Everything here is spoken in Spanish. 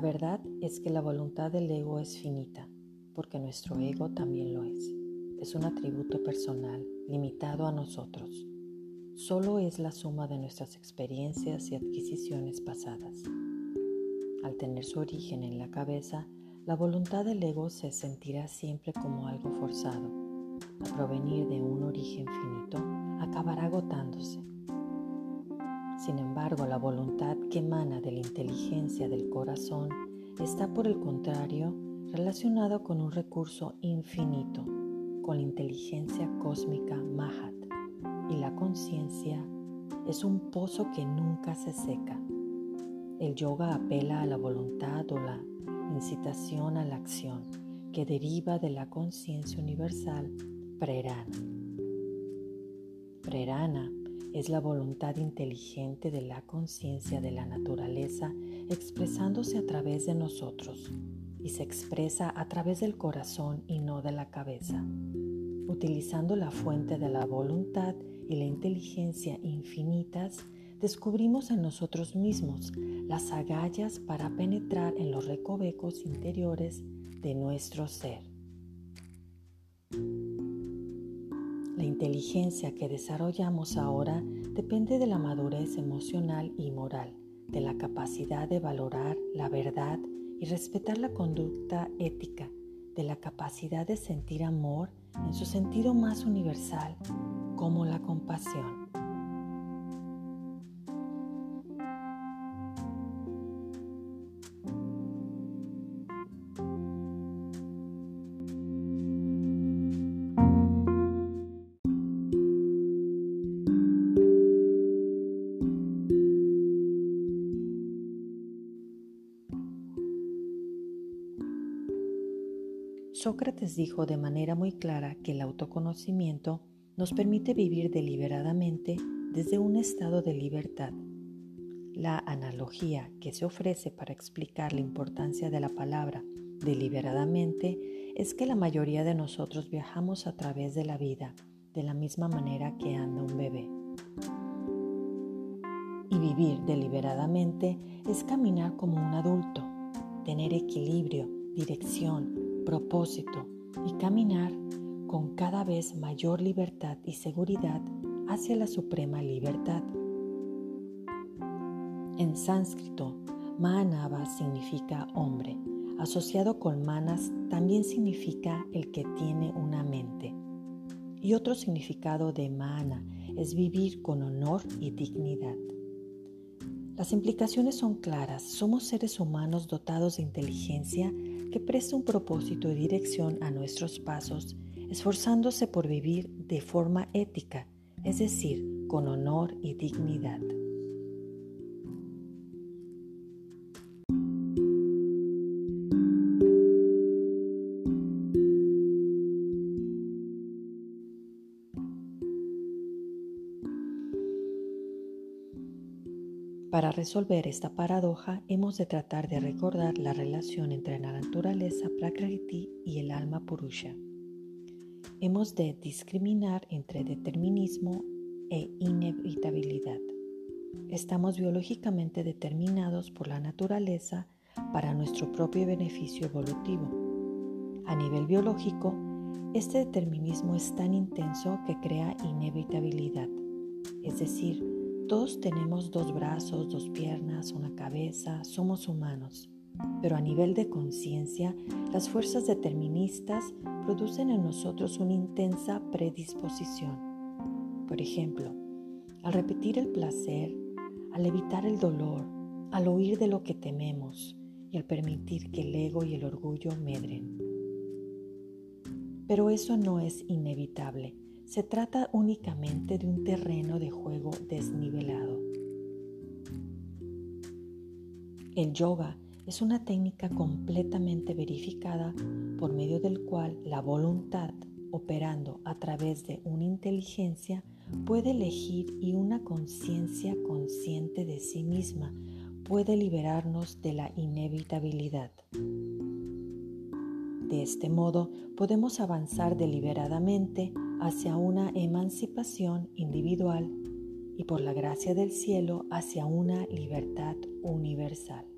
verdad es que la voluntad del ego es finita, porque nuestro ego también lo es. Es un atributo personal, limitado a nosotros. Solo es la suma de nuestras experiencias y adquisiciones pasadas. Al tener su origen en la cabeza, la voluntad del ego se sentirá siempre como algo forzado. A provenir de un origen finito, acabará agotándose. Sin embargo, la voluntad que emana de la inteligencia del corazón está por el contrario relacionado con un recurso infinito, con la inteligencia cósmica Mahat, y la conciencia es un pozo que nunca se seca. El yoga apela a la voluntad o la incitación a la acción que deriva de la conciencia universal prerana. Prerana es la voluntad inteligente de la conciencia de la naturaleza expresándose a través de nosotros y se expresa a través del corazón y no de la cabeza, utilizando la fuente de la voluntad y la inteligencia infinitas, descubrimos en nosotros mismos las agallas para penetrar en los recovecos interiores de nuestro ser. La inteligencia que desarrollamos ahora depende de la madurez emocional y moral, de la capacidad de valorar la verdad y respetar la conducta ética, de la capacidad de sentir amor en su sentido más universal, como la compasión. Sócrates dijo de manera muy clara que el autoconocimiento nos permite vivir deliberadamente desde un estado de libertad. La analogía que se ofrece para explicar la importancia de la palabra deliberadamente es que la mayoría de nosotros viajamos a través de la vida de la misma manera que anda un bebé. Y vivir deliberadamente es caminar como un adulto, tener equilibrio, dirección, propósito y caminar con cada vez mayor libertad y seguridad hacia la suprema libertad. En sánscrito, Manava significa hombre. Asociado con Manas también significa el que tiene una mente. Y otro significado de Mana es vivir con honor y dignidad. Las implicaciones son claras. Somos seres humanos dotados de inteligencia que presta un propósito y dirección a nuestros pasos, esforzándose por vivir de forma ética, es decir, con honor y dignidad. Para resolver esta paradoja hemos de tratar de recordar la relación entre la naturaleza Prakriti y el alma Purusha. Hemos de discriminar entre determinismo e inevitabilidad. Estamos biológicamente determinados por la naturaleza para nuestro propio beneficio evolutivo. A nivel biológico, este determinismo es tan intenso que crea inevitabilidad, es decir, todos tenemos dos brazos, dos piernas, una cabeza, somos humanos. Pero a nivel de conciencia, las fuerzas deterministas producen en nosotros una intensa predisposición. Por ejemplo, al repetir el placer, al evitar el dolor, al huir de lo que tememos y al permitir que el ego y el orgullo medren. Pero eso no es inevitable se trata únicamente de un terreno de juego desnivelado. El yoga es una técnica completamente verificada por medio del cual la voluntad, operando a través de una inteligencia, puede elegir y una conciencia consciente de sí misma puede liberarnos de la inevitabilidad. De este modo podemos avanzar deliberadamente hacia una emancipación individual y por la gracia del cielo hacia una libertad universal.